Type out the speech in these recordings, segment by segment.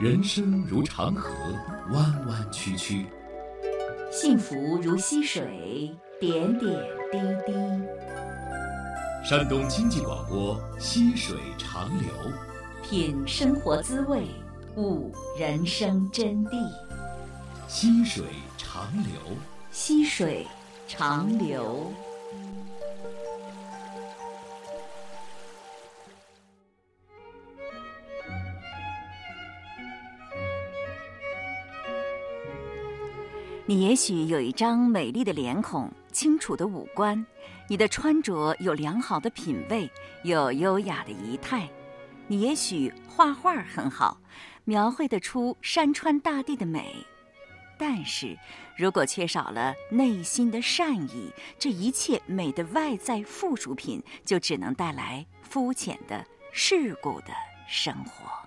人生如长河，弯弯曲曲；幸福如溪水，点点滴滴。山东经济广播《溪水长流》，品生活滋味，悟人生真谛。溪水长流，溪水长流。你也许有一张美丽的脸孔，清楚的五官，你的穿着有良好的品味，有优雅的仪态。你也许画画很好，描绘得出山川大地的美。但是，如果缺少了内心的善意，这一切美的外在附属品就只能带来肤浅的、世故的生活。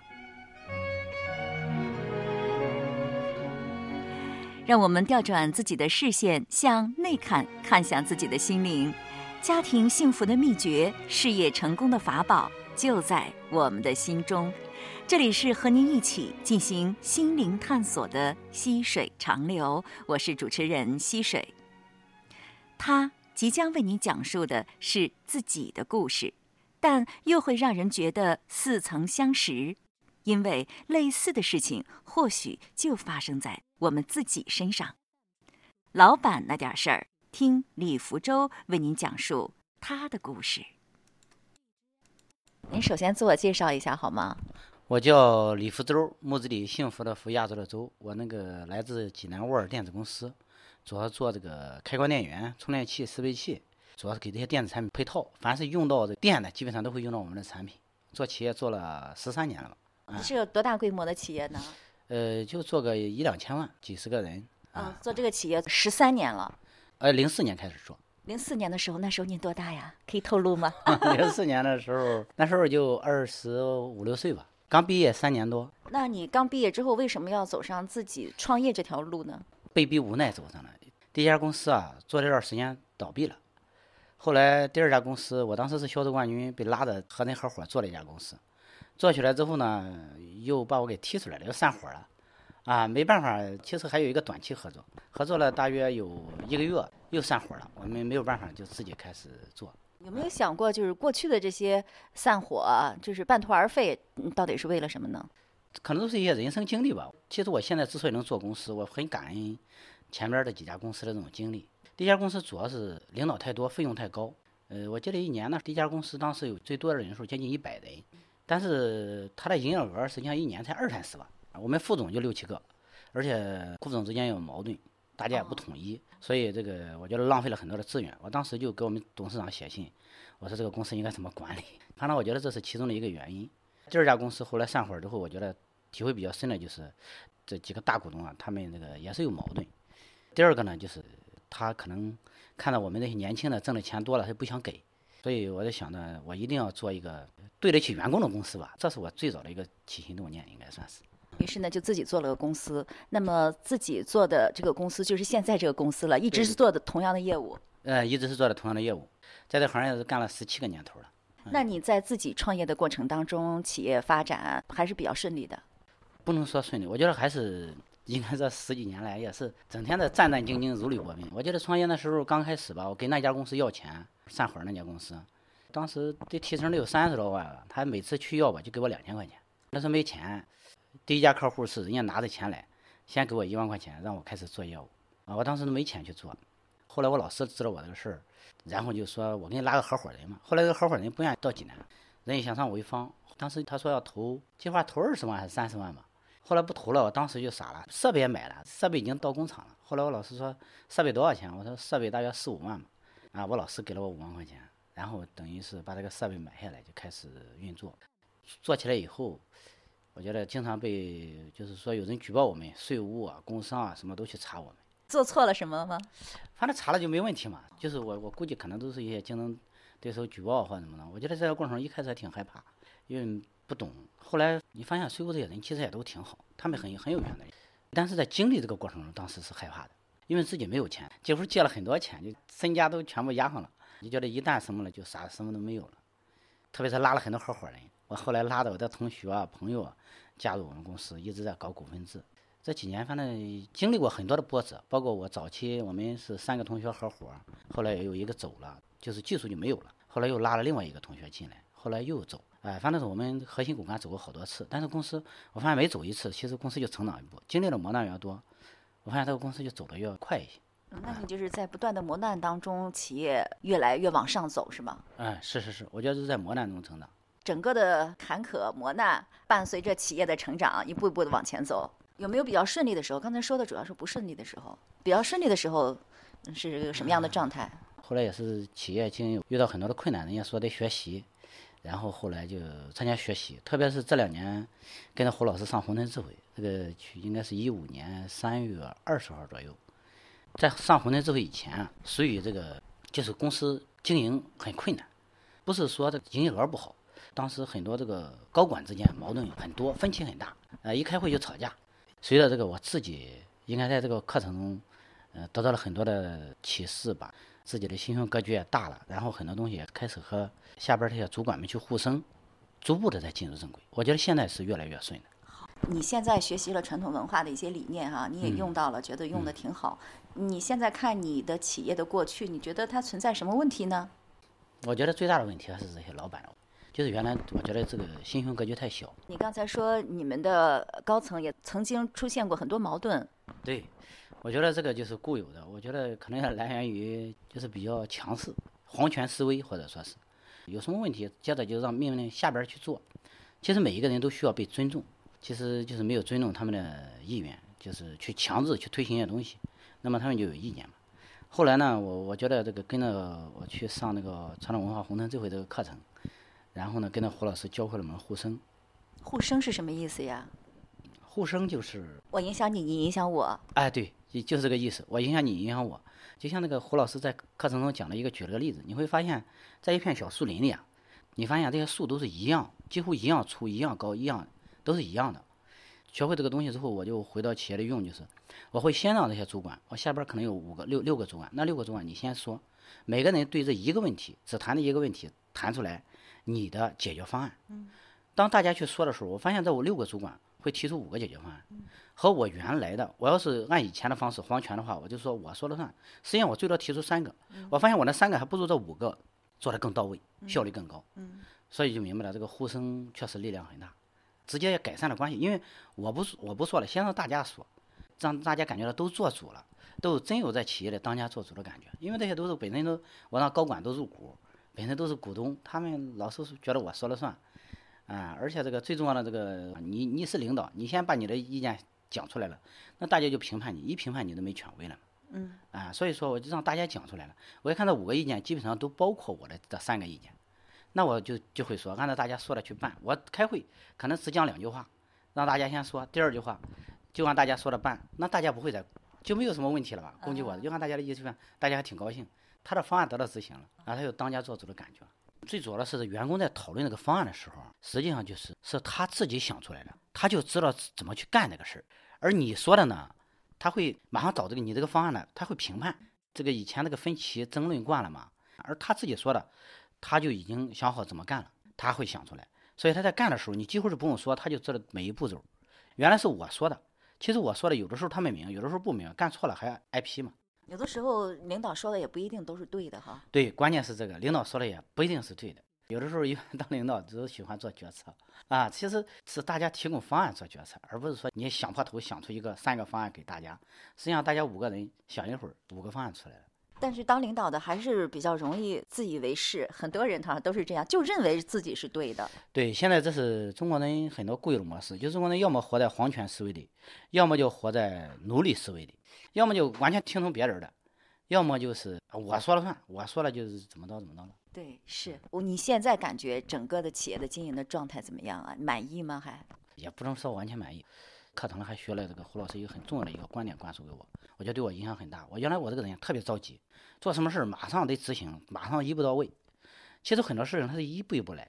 让我们调转自己的视线，向内看，看向自己的心灵。家庭幸福的秘诀，事业成功的法宝，就在我们的心中。这里是和您一起进行心灵探索的溪水长流，我是主持人溪水。他即将为您讲述的是自己的故事，但又会让人觉得似曾相识，因为类似的事情或许就发生在。我们自己身上，老板那点事儿，听李福州为您讲述他的故事。您首先自我介绍一下好吗？我叫李福州，木子李，幸福的福，亚洲的洲。我那个来自济南沃尔电子公司，主要做这个开关电源、充电器、适配器，主要是给这些电子产品配套。凡是用到这电的，基本上都会用到我们的产品。做企业做了十三年了吧？是有多大规模的企业呢？呃，就做个一两千万，几十个人啊。做这个企业十三年了。呃，零四年开始做。零四年的时候，那时候您多大呀？可以透露吗？零四年的时候，那时候就二十五六岁吧，刚毕业三年多。那你刚毕业之后，为什么要走上自己创业这条路呢？被逼无奈走上了。第一家公司啊，做这段时间倒闭了。后来第二家公司，我当时是销售冠军，被拉着和人合伙做了一家公司。做起来之后呢，又把我给踢出来了，又散伙了，啊，没办法，其实还有一个短期合作，合作了大约有一个月，又散伙了，我们没有办法，就自己开始做。有没有想过，就是过去的这些散伙，就是半途而废，到底是为了什么呢？可能都是一些人生经历吧。其实我现在之所以能做公司，我很感恩前边的几家公司的这种经历。第一家公司主要是领导太多，费用太高。呃，我记得一年呢，第一家公司当时有最多的人数接近一百人。但是他的营业额实际上一年才二三十万，我们副总就六七个，而且副总之间有矛盾，大家也不统一，所以这个我觉得浪费了很多的资源。我当时就给我们董事长写信，我说这个公司应该怎么管理。反正我觉得这是其中的一个原因。第二家公司后来散伙之后，我觉得体会比较深的就是这几个大股东啊，他们这个也是有矛盾。第二个呢，就是他可能看到我们那些年轻的挣的钱多了，他不想给。所以我在想呢，我一定要做一个对得起员工的公司吧，这是我最早的一个起心动念，应该算是。于是呢，就自己做了个公司。那么自己做的这个公司就是现在这个公司了，一直是做的同样的业务。呃，一直是做的同样的业务，在这行业是干了十七个年头了。那你在自己创业的过程当中，企业发展还是比较顺利的？不能说顺利，我觉得还是应该这十几年来也是整天的战战兢兢、如履薄冰。我记得创业那时候刚开始吧，我跟那家公司要钱。散伙那家公司，当时这提成得有三十多万了，他每次去要吧，就给我两千块钱。那时候没钱，第一家客户是人家拿着钱来，先给我一万块钱，让我开始做业务。啊，我当时都没钱去做。后来我老师知道我这个事儿，然后就说我给你拉个合伙人嘛。后来这个合伙人不愿意到济南，人家想上潍坊。当时他说要投，计划投二十万还是三十万吧。后来不投了，我当时就傻了，设备也买了，设备已经到工厂了。后来我老师说设备多少钱？我说设备大约四五万嘛。啊，我老师给了我五万块钱，然后等于是把这个设备买下来就开始运作。做起来以后，我觉得经常被就是说有人举报我们，税务啊、工商啊什么都去查我们。做错了什么吗？反正查了就没问题嘛。就是我我估计可能都是一些竞争对手举报或者怎么的。我觉得这个过程一开始还挺害怕，因为不懂。后来你发现税务这些人其实也都挺好，他们很很有缘的。但是在经历这个过程中，当时是害怕的。因为自己没有钱，几乎借了很多钱，就身家都全部押上了。你觉得一旦什么了，就啥什么都没有了。特别是拉了很多合伙人。我后来拉着我的同学啊、朋友啊，加入我们公司，一直在搞股份制。这几年反正经历过很多的波折，包括我早期我们是三个同学合伙，后来也有一个走了，就是技术就没有了。后来又拉了另外一个同学进来，后来又走。哎，反正是我们核心骨干走过好多次，但是公司我发现每走一次，其实公司就成长一步。经历的磨难越多，我发现这个公司就走得越快一些。那你就是在不断的磨难当中，企业越来越往上走，是吗？嗯，是是是，我觉得是在磨难中成长。整个的坎坷磨难伴随着企业的成长，一步一步的往前走。有没有比较顺利的时候？刚才说的主要是不顺利的时候。比较顺利的时候是一个什么样的状态？后来也是企业经营遇到很多的困难，人家说得学习，然后后来就参加学习。特别是这两年跟着胡老师上红尘智慧，这个去应该是一五年三月二十号左右。在上红尘智慧以前，属于这个就是公司经营很困难，不是说这营业额不好，当时很多这个高管之间矛盾很多，分歧很大，呃，一开会就吵架。随着这个我自己应该在这个课程中，呃，得到了很多的启示吧，自己的心胸格局也大了，然后很多东西也开始和下边这些主管们去互生，逐步的在进入正轨。我觉得现在是越来越顺的。你现在学习了传统文化的一些理念哈，你也用到了，觉得用的挺好。你现在看你的企业的过去，你觉得它存在什么问题呢？我觉得最大的问题还是这些老板，就是原来我觉得这个心胸格局太小。你刚才说你们的高层也曾经出现过很多矛盾。对，我觉得这个就是固有的。我觉得可能要来源于就是比较强势、皇权思维，或者说是有什么问题，接着就让命令下边去做。其实每一个人都需要被尊重。其实就是没有尊重他们的意愿，就是去强制去推行一些东西，那么他们就有意见嘛。后来呢，我我觉得这个跟着我去上那个传统文化红尘智慧这个课程，然后呢跟着胡老师教会了我们互生。互生是什么意思呀？互生就是我影响你，你影响我。哎，对，就是这个意思。我影响你，影响我。就像那个胡老师在课程中讲了一个举了个例子，你会发现在一片小树林里啊，你发现这些树都是一样，几乎一样粗、一样高、一样。都是一样的。学会这个东西之后，我就回到企业里用，就是我会先让这些主管，我下边可能有五个、六六个主管，那六个主管你先说，每个人对这一个问题，只谈的一个问题，谈出来你的解决方案。嗯。当大家去说的时候，我发现这我六个主管会提出五个解决方案，和我原来的，我要是按以前的方式皇权的话，我就说我说了算。实际上我最多提出三个，我发现我那三个还不如这五个做的更到位，效率更高。嗯。所以就明白了，这个呼声确实力量很大。直接也改善了关系，因为我不我不说了，先让大家说，让大家感觉到都做主了，都真有在企业的当家做主的感觉。因为这些都是本身都我让高管都入股，本身都是股东，他们老是觉得我说了算，啊，而且这个最重要的这个，你你是领导，你先把你的意见讲出来了，那大家就评判你，一评判你都没权威了嗯。啊，所以说我就让大家讲出来了，我一看这五个意见基本上都包括我的这三个意见。那我就就会说，按照大家说的去办。我开会可能只讲两句话，让大家先说。第二句话就按大家说的办，那大家不会再就没有什么问题了吧？攻击我，就按大家的意思办，大家还挺高兴。他的方案得到执行了，啊，他有当家做主的感觉。最主要的是，员工在讨论这个方案的时候，实际上就是是他自己想出来的，他就知道怎么去干这个事儿。而你说的呢，他会马上找这个你这个方案呢，他会评判这个以前那个分歧争论惯了嘛，而他自己说的。他就已经想好怎么干了，他会想出来，所以他在干的时候，你几乎是不用说，他就知道每一步骤。原来是我说的，其实我说的有的时候他们明，有的时候不明，干错了还挨批嘛。有的时候领导说的也不一定都是对的哈。对，关键是这个领导说的也不一定是对的。有的时候一般当领导都喜欢做决策啊，其实是大家提供方案做决策，而不是说你想破头想出一个三个方案给大家。实际上大家五个人想一会儿，五个方案出来了。但是当领导的还是比较容易自以为是，很多人他都是这样，就认为自己是对的。对，现在这是中国人很多固有的模式，就是中国人要么活在皇权思维里，要么就活在奴隶思维里，要么就完全听从别人的，要么就是我说了算，我说了就是怎么着怎么着了。对，是。你现在感觉整个的企业的经营的状态怎么样啊？满意吗？还？也不能说完全满意。课堂还学了这个胡老师一个很重要的一个观点灌输给我，我觉得对我影响很大。我原来我这个人特别着急，做什么事儿马上得执行，马上一步到位。其实很多事情它是一步一步来，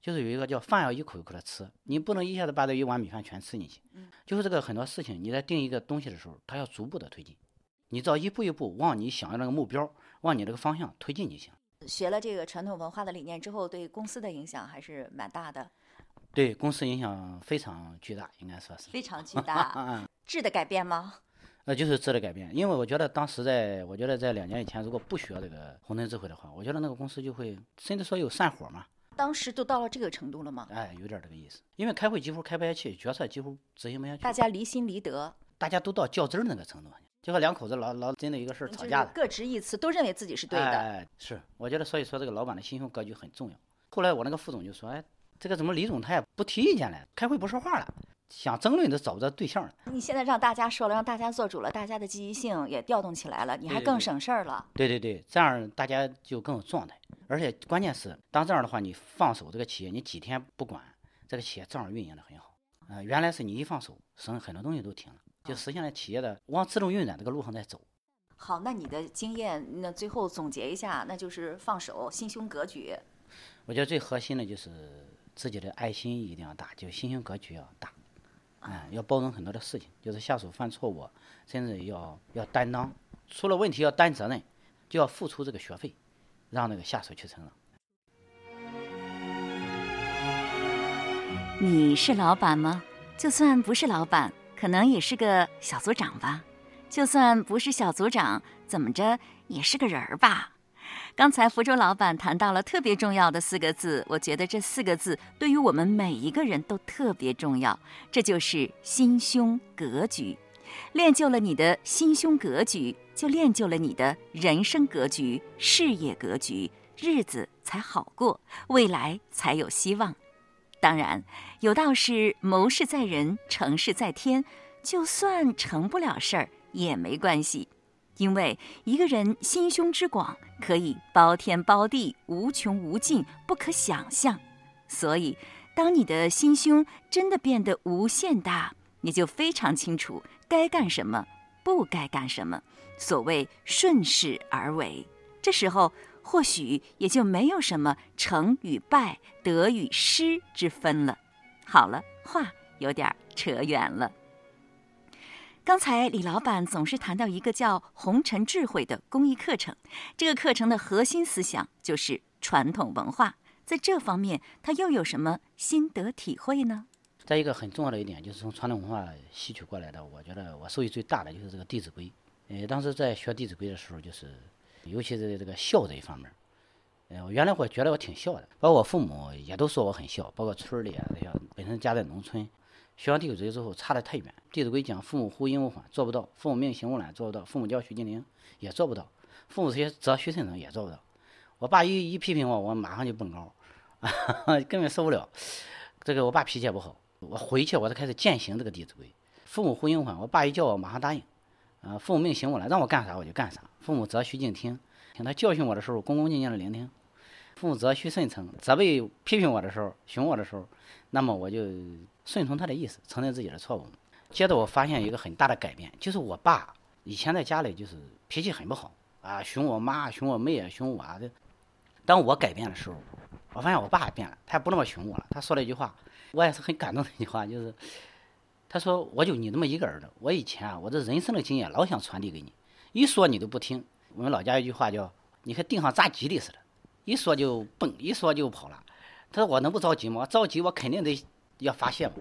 就是有一个叫饭要一口一口的吃，你不能一下子把这一碗米饭全吃进去。就是这个很多事情你在定一个东西的时候，它要逐步的推进，你只要一步一步往你想要那个目标，往你这个方向推进就行。学了这个传统文化的理念之后，对公司的影响还是蛮大的，对公司影响非常巨大，应该说是。非常巨大。质的改变吗？那就是质的改变，因为我觉得当时在，我觉得在两年以前，如果不学这个红灯智慧的话，我觉得那个公司就会，甚至说有散伙嘛。当时都到了这个程度了吗？哎，有点这个意思，因为开会几乎开不下去，决策几乎执行不下去。大家离心离德，大家都到较真儿那个程度，就和两口子老老针对一个事儿吵架的，各执一词，都认为自己是对的。哎，是，我觉得所以说这个老板的心胸格局很重要。后来我那个副总就说，哎，这个怎么李总他也不提意见了，开会不说话了，想争论都找不着对象了。你现在让大家说了，让大家做主了，大家的积极性也调动起来了，你还更省事儿了。对对对，这样大家就更有状态。而且关键是，当这样的话，你放手这个企业，你几天不管，这个企业照样运营的很好。啊，原来是你一放手，省很多东西都停了，就实现了企业的往自动运转这个路上在走。好，那你的经验，那最后总结一下，那就是放手，心胸格局。我觉得最核心的就是自己的爱心一定要大，就心胸格局要大，啊，要包容很多的事情，就是下属犯错误，甚至要要担当，出了问题要担责任，就要付出这个学费。让那个下属去承了。你是老板吗？就算不是老板，可能也是个小组长吧。就算不是小组长，怎么着也是个人儿吧。刚才福州老板谈到了特别重要的四个字，我觉得这四个字对于我们每一个人都特别重要，这就是心胸格局。练就了你的心胸格局。就练就了你的人生格局、事业格局，日子才好过，未来才有希望。当然，有道是谋事在人，成事在天。就算成不了事儿也没关系，因为一个人心胸之广，可以包天包地，无穷无尽，不可想象。所以，当你的心胸真的变得无限大，你就非常清楚该干什么，不该干什么。所谓顺势而为，这时候或许也就没有什么成与败、得与失之分了。好了，话有点扯远了。刚才李老板总是谈到一个叫“红尘智慧”的公益课程，这个课程的核心思想就是传统文化。在这方面，他又有什么心得体会呢？再一个很重要的一点，就是从传统文化吸取过来的，我觉得我受益最大的就是这个《弟子规》。呃，当时在学《弟子规》的时候，就是，尤其是这个孝这一方面，呃，原来我觉得我挺孝的，包括我父母也都说我很孝，包括村里啊，本身家在农村，学完《弟子规》之后差得太远，《弟子规》讲父母呼应勿缓，做不到；父母命行勿懒，做不到；父母教须敬听，也做不到；父母些择虚慎能，也做不到。我爸一一批评我，我马上就蹦高，根本受不了。这个我爸脾气也不好，我回去我就开始践行这个《弟子规》，父母呼应勿缓，我爸一叫我马上答应。啊，父母命行我了，让我干啥我就干啥。父母责须敬听，听他教训我的时候，恭恭敬敬的聆听。父母责须顺承，责备批评我的时候，凶我的时候，那么我就顺从他的意思，承认自己的错误。接着我发现一个很大的改变，就是我爸以前在家里就是脾气很不好啊，凶我妈，凶我妹啊，凶我啊。当我改变的时候，我发现我爸也变了，他也不那么凶我了。他说了一句话，我也是很感动的一句话，就是。他说：“我就你这么一个儿子，我以前啊，我这人生的经验老想传递给你，一说你都不听。我们老家一句话叫‘你和腚上扎鸡的似的’，一说就蹦，一说就跑了。他说我能不着急吗？着急我肯定得要发泄嘛。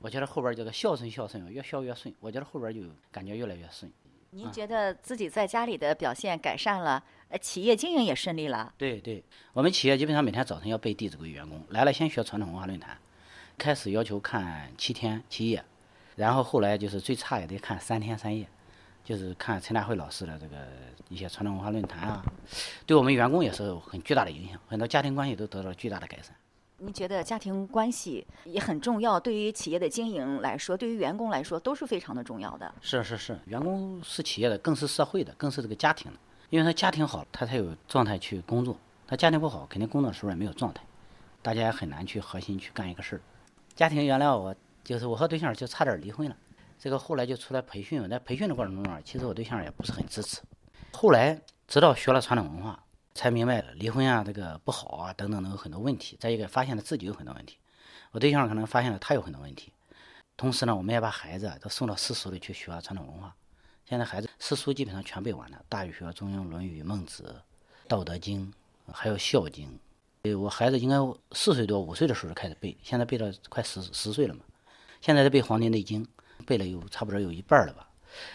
我觉得后边这个孝顺孝顺，越孝越顺。我觉得后边就感觉越来越顺。您觉得自己在家里的表现改善了，呃，企业经营也顺利了？对对，我们企业基本上每天早晨要背《弟子规》，员工来了先学传统文化论坛，开始要求看七天七夜。”然后后来就是最差也得看三天三夜，就是看陈大慧老师的这个一些传统文化论坛啊，对我们员工也是很巨大的影响，很多家庭关系都得到了巨大的改善。您觉得家庭关系也很重要，对于企业的经营来说，对于员工来说都是非常的重要的。是是是，员工是企业的，更是社会的，更是这个家庭的，因为他家庭好，他才有状态去工作；他家庭不好，肯定工作的时候也没有状态，大家也很难去核心去干一个事儿。家庭原来我。就是我和对象就差点离婚了，这个后来就出来培训，在培训的过程中啊，其实我对象也不是很支持。后来直到学了传统文化，才明白离婚啊这个不好啊等等的有很多问题。再一个发现了自己有很多问题，我对象可能发现了他有很多问题。同时呢，我们也把孩子都送到私塾里去学传统文化。现在孩子私塾基本上全背完了，《大禹学》《中庸》《论语》《孟子》《道德经》还有《孝经》。对，我孩子应该四岁多、五岁的时候就开始背，现在背到快十十岁了嘛。现在在背《黄帝内经》，背了有差不多有一半了吧。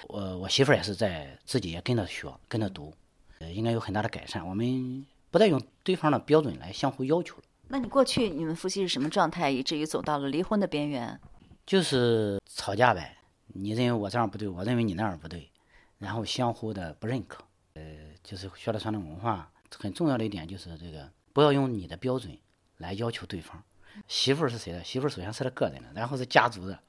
我我媳妇儿也是在自己也跟着学，跟着读，呃，应该有很大的改善。我们不再用对方的标准来相互要求了。那你过去你们夫妻是什么状态，以至于走到了离婚的边缘？就是吵架呗，你认为我这样不对，我认为你那样不对，然后相互的不认可。呃，就是学了传统文化，很重要的一点就是这个。不要用你的标准来要求对方。媳妇儿是谁的？媳妇儿首先是他个人的，然后是家族的，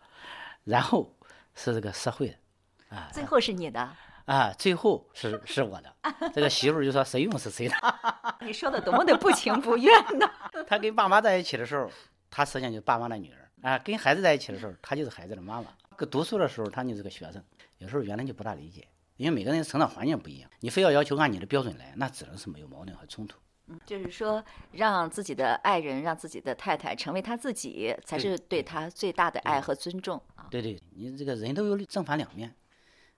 然后是这个社会的，啊，最后是你的啊，最后是 是我的。这个媳妇儿就说谁用是谁的。你说的多么的不情不愿呐！他跟爸妈在一起的时候，他实际上就是爸妈的女儿啊；跟孩子在一起的时候，他就是孩子的妈妈。读书的时候，他就是个学生。有时候原来就不大理解，因为每个人成长环境不一样，你非要要求按你的标准来，那只能是没有矛盾和冲突。就是说，让自己的爱人，让自己的太太成为他自己，才是对他最大的爱和尊重啊！对对，你这个人都有正反两面，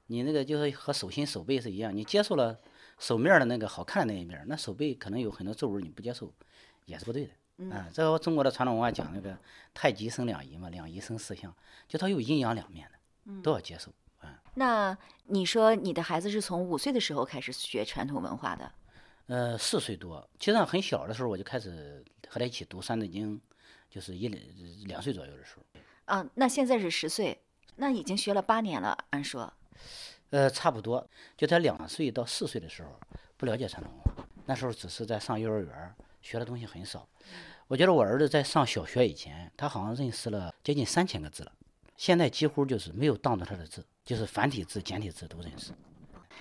你那个就是和手心手背是一样，你接受了手面的那个好看的那一面，那手背可能有很多皱纹，你不接受也是不对的啊！这个中国的传统文化讲那个太极生两仪嘛，两仪生四象，就它有阴阳两面的，都要接受啊。那你说你的孩子是从五岁的时候开始学传统文化的？呃，四岁多，其实很小的时候我就开始和他一起读《三字经》，就是一两两岁左右的时候。啊，那现在是十岁，那已经学了八年了，按说。呃，差不多，就他两岁到四岁的时候，不了解传统文化，那时候只是在上幼儿园，学的东西很少。我觉得我儿子在上小学以前，他好像认识了接近三千个字了，现在几乎就是没有当着他的字，就是繁体字、简体字都认识。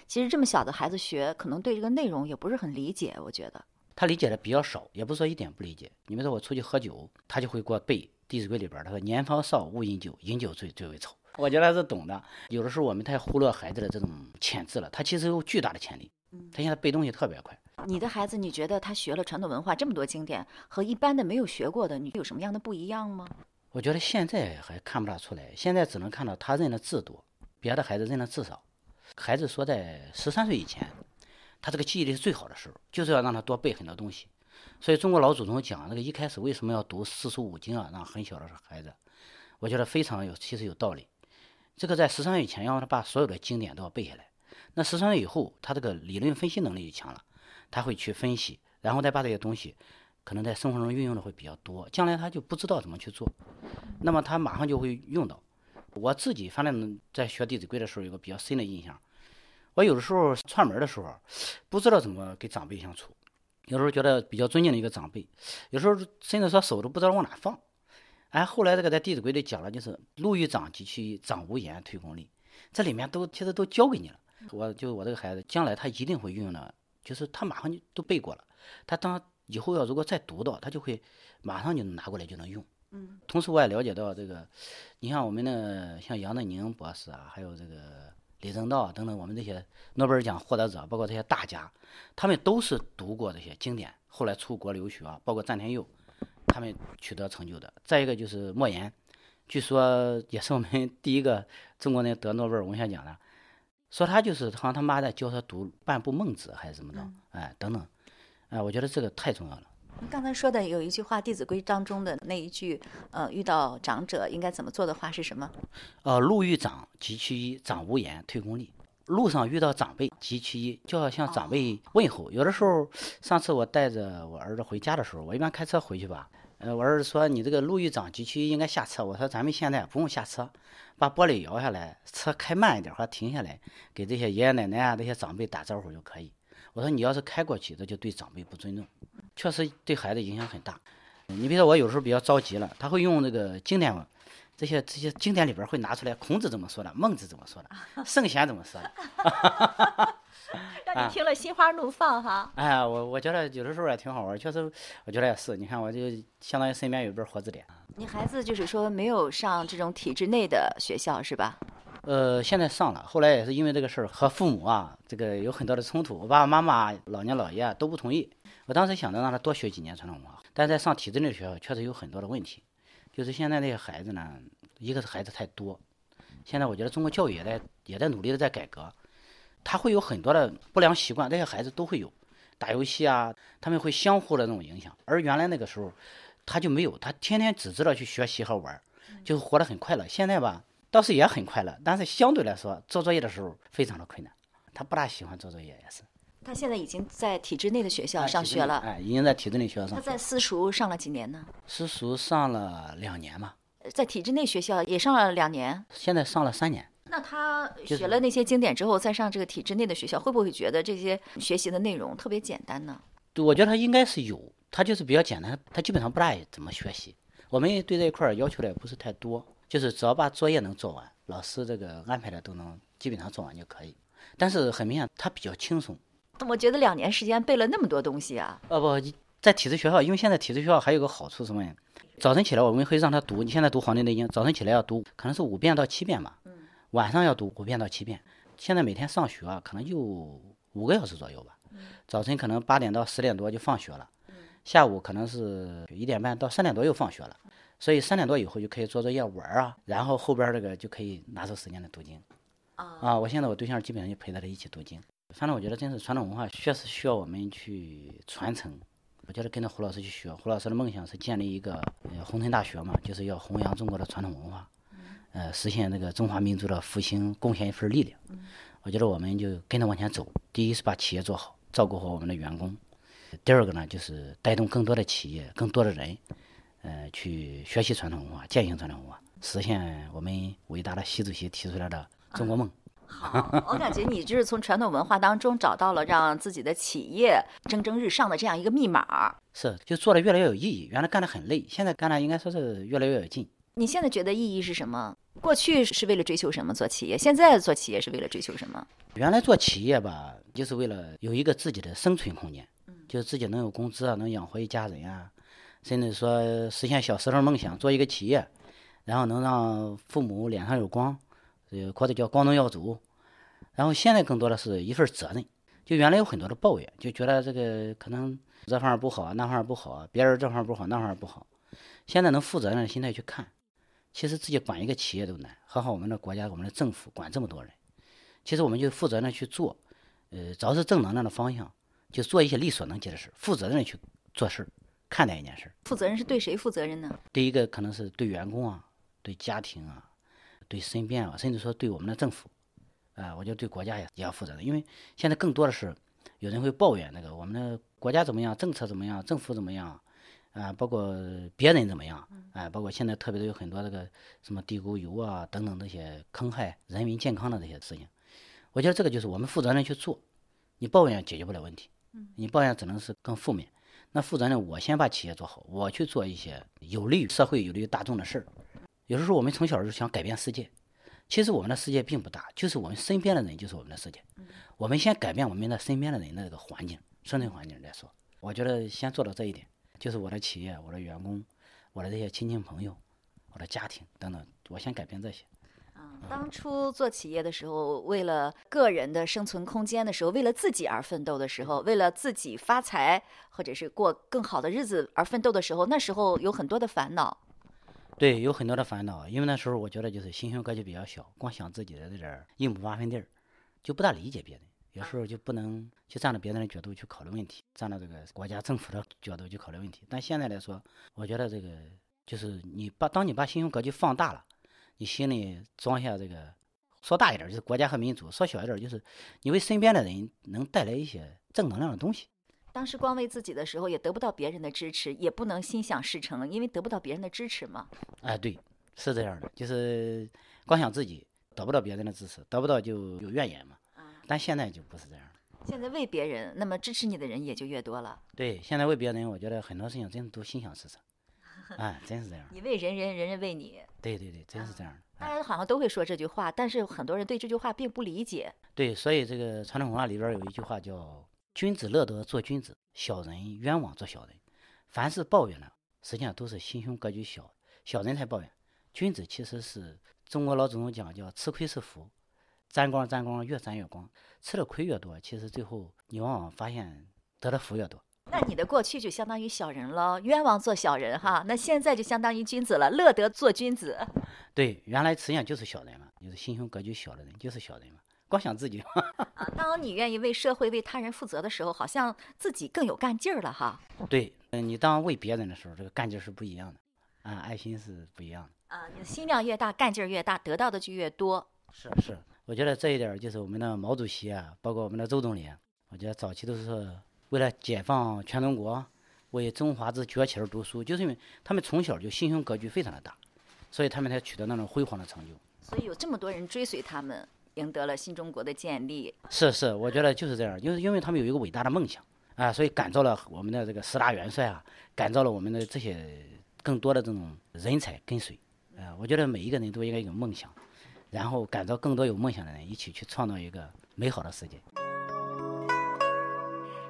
其实这么小的孩子学，可能对这个内容也不是很理解。我觉得他理解的比较少，也不是说一点不理解。你比如说我出去喝酒，他就会给我背《弟子规》里边他说：“年方少，勿饮酒，饮酒醉，最为丑。”我觉得他是懂的。有的时候我们太忽略孩子的这种潜质了，他其实有巨大的潜力。他现在背东西特别快。你的孩子，你觉得他学了传统文化这么多经典，和一般的没有学过的，你有什么样的不一样吗？我觉得现在还看不大出来，现在只能看到他认的字多，别的孩子认的字少。孩子说，在十三岁以前，他这个记忆力是最好的时候，就是要让他多背很多东西。所以中国老祖宗讲那个一开始为什么要读四书五经啊？让很小的孩子，我觉得非常有，其实有道理。这个在十三岁以前要让他把所有的经典都要背下来。那十三岁以后，他这个理论分析能力就强了，他会去分析，然后再把这些东西可能在生活中运用的会比较多。将来他就不知道怎么去做，那么他马上就会用到。我自己反正在学《弟子规》的时候，有个比较深的印象。我有的时候串门的时候，不知道怎么跟长辈相处。有时候觉得比较尊敬的一个长辈，有时候甚至说手都不知道往哪放。哎，后来这个在《弟子规》里讲了，就是“路遇长及其长无言，推功利”，这里面都其实都教给你了。我就我这个孩子，将来他一定会运用的，就是他马上就都背过了。他当以后要如果再读到，他就会马上就能拿过来就能用。嗯，同时我也了解到这个，你像我们的像杨振宁博士啊，还有这个李政道等等，我们这些诺贝尔奖获得者，包括这些大家，他们都是读过这些经典，后来出国留学啊，包括詹天佑，他们取得成就的。再一个就是莫言，据说也是我们 第一个中国人得诺贝尔文学奖的，说他就是好像他妈在教他读半部孟子还是怎么着，哎，等等，哎，我觉得这个太重要了。您刚才说的有一句话，《弟子规》当中的那一句，呃，遇到长者应该怎么做的话是什么？呃，路遇长，即趋一，长无言，退恭立。路上遇到长辈，即趋一，就要向长辈问候。有的时候，上次我带着我儿子回家的时候，我一般开车回去吧。呃，我儿子说：“你这个路遇长，急趋一，应该下车。”我说：“咱们现在不用下车，把玻璃摇下来，车开慢一点，或停下来，给这些爷爷奶奶啊、这些长辈打招呼就可以。”我说：“你要是开过去，这就对长辈不尊重。”确实对孩子影响很大。你比如说，我有时候比较着急了，他会用那个经典文，这些这些经典里边会拿出来，孔子怎么说的，孟子怎么说的，圣贤怎么说的，让你听了心花怒放哈。哎，我我觉得有的时候也挺好玩，确实，我觉得也是。你看，我就相当于身边有一本活字典。你孩子就是说没有上这种体制内的学校是吧？呃，现在上了，后来也是因为这个事儿和父母啊，这个有很多的冲突，我爸爸妈妈、老娘姥爷都不同意。我当时想着让他多学几年传统文化，但在上体制内的学校确实有很多的问题，就是现在那些孩子呢，一个是孩子太多，现在我觉得中国教育也在也在努力的在改革，他会有很多的不良习惯，这些孩子都会有，打游戏啊，他们会相互的那种影响。而原来那个时候，他就没有，他天天只知道去学习和玩，就是活得很快乐。现在吧，倒是也很快乐，但是相对来说，做作业的时候非常的困难。他不大喜欢做作业，也是。他现在已经在体制内的学校上学了，哎，已经在体制内学校上。他在私塾上了几年呢？私塾上了两年嘛。在体制内学校也上了两年。现在上了三年。那他学了那些经典之后，再上这个体制内的学校，会不会觉得这些学习的内容特别简单呢？对，我觉得他应该是有，他就是比较简单，他基本上不大怎么学习。我们对这一块要求的也不是太多，就是只要把作业能做完，老师这个安排的都能基本上做完就可以。但是很明显，他比较轻松。我觉得两年时间背了那么多东西啊！呃不，在体制学校，因为现在体制学校还有个好处什么呀？早晨起来我们会让他读，你现在读《黄帝内经》，早晨起来要读，可能是五遍到七遍吧。嗯。晚上要读五遍到七遍。现在每天上学啊，可能就五个小时左右吧。嗯。早晨可能八点到十点多就放学了。嗯。下午可能是一点半到三点多又放学了，所以三点多以后就可以做作业玩啊，然后后边这个就可以拿出时间来读经。啊。啊！我现在我对象基本上就陪着他一起读经。反正我觉得真是传统文化确实需要我们去传承。我觉得跟着胡老师去学，胡老师的梦想是建立一个呃红尘大学嘛，就是要弘扬中国的传统文化，呃，实现这个中华民族的复兴，贡献一份力量。我觉得我们就跟着往前走。第一是把企业做好，照顾好我们的员工；第二个呢，就是带动更多的企业、更多的人，呃，去学习传统文化，践行传统文化，实现我们伟大的习主席提出来的中国梦。好，我感觉你就是从传统文化当中找到了让自己的企业蒸蒸日上的这样一个密码。是，就做的越来越有意义。原来干的很累，现在干的应该说是越来越有劲。你现在觉得意义是什么？过去是为了追求什么做企业？现在做企业是为了追求什么？原来做企业吧，就是为了有一个自己的生存空间，就是自己能有工资啊，能养活一家人啊，甚至说实现小时候梦想，做一个企业，然后能让父母脸上有光。呃，或者叫光宗耀祖，然后现在更多的是一份责任。就原来有很多的抱怨，就觉得这个可能这方面不好啊，那方面不好啊，别人这方面不好，那方面不好。现在能负责任的心态去看，其实自己管一个企业都难，何况我们的国家、我们的政府管这么多人。其实我们就负责任去做，呃，只要是正能量的方向，就做一些力所能及的事，负责任的去做事，看待一件事。负责任是对谁负责任呢？第一个可能是对员工啊，对家庭啊。对身边啊，甚至说对我们的政府，啊，我觉得对国家也也要负责任。因为现在更多的是有人会抱怨那个我们的国家怎么样，政策怎么样，政府怎么样，啊，包括别人怎么样，啊，包括现在特别的有很多这个什么地沟油啊等等这些坑害人民健康的这些事情。我觉得这个就是我们负责任去做，你抱怨解决不了问题，你抱怨只能是更负面。那负责任，我先把企业做好，我去做一些有利于社会、有利于大众的事儿。有的时候我们从小就想改变世界，其实我们的世界并不大，就是我们身边的人就是我们的世界。我们先改变我们的身边的人的这个环境、生存环境再说。我觉得先做到这一点，就是我的企业、我的员工、我的这些亲戚朋友、我的家庭等等，我先改变这些。嗯，当初做企业的时候，为了个人的生存空间的时候，为了自己而奋斗的时候，为了自己发财或者是过更好的日子而奋斗的时候，那时候有很多的烦恼。对，有很多的烦恼，因为那时候我觉得就是心胸格局比较小，光想自己的这点一亩八分地儿，就不大理解别人，有时候就不能去站到别人的角度去考虑问题，站到这个国家政府的角度去考虑问题。但现在来说，我觉得这个就是你把当你把心胸格局放大了，你心里装下这个，说大一点就是国家和民族，说小一点就是你为身边的人能带来一些正能量的东西。当时光为自己的时候，也得不到别人的支持，也不能心想事成，因为得不到别人的支持嘛。哎，对，是这样的，就是光想自己，得不到别人的支持，得不到就有怨言嘛。但现在就不是这样了。现在为别人，那么支持你的人也就越多了。对，现在为别人，我觉得很多事情真的都心想事成。哎，真是这样。你为人人，人人为你。对对对，真是这样的。大家好像都会说这句话，但是很多人对这句话并不理解。对，所以这个传统文化里边有一句话叫。君子乐得做君子，小人冤枉做小人。凡是抱怨呢，实际上都是心胸格局小，小人才抱怨。君子其实是中国老祖宗讲叫吃亏是福，沾光沾光越沾越光，吃的亏越多，其实最后你往往发现得的福越多。那你的过去就相当于小人了，冤枉做小人哈。那现在就相当于君子了，乐得做君子。对，原来实际上就是小人嘛，就是心胸格局小的人就是小人嘛。光想自己。啊，当你愿意为社会、为他人负责的时候，好像自己更有干劲儿了哈。对，嗯，你当为别人的时候，这个干劲儿是不一样的，啊，爱心是不一样的。啊，你的心量越大，干劲儿越大，得到的就越多。是是，我觉得这一点儿就是我们的毛主席啊，包括我们的周总理，我觉得早期都是为了解放全中国，为中华之崛起而读书，就是因为他们从小就心胸格局非常的大，所以他们才取得那种辉煌的成就。所以有这么多人追随他们，赢得了新中国的建立。是是，我觉得就是这样，就是因为他们有一个伟大的梦想啊，所以感召了我们的这个十大元帅啊，感召了我们的这些更多的这种人才跟随。啊，我觉得每一个人都应该有梦想，然后感召更多有梦想的人，一起去创造一个美好的世界。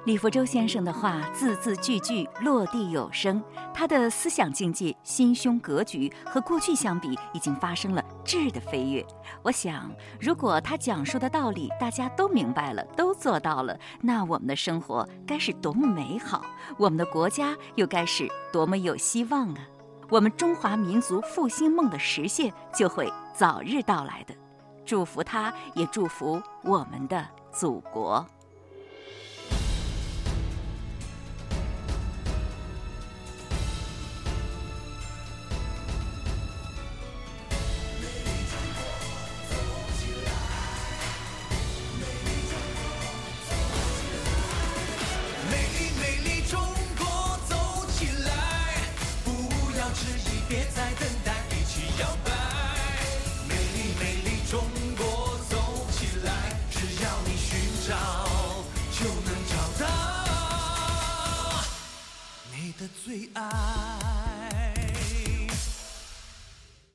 李福州先生的话字字句句落地有声，他的思想境界、心胸格局和过去相比，已经发生了质的飞跃。我想，如果他讲述的道理大家都明白了，都做到了，那我们的生活该是多么美好，我们的国家又该是多么有希望啊！我们中华民族复兴梦的实现就会早日到来的。祝福他，也祝福我们的祖国。的最爱。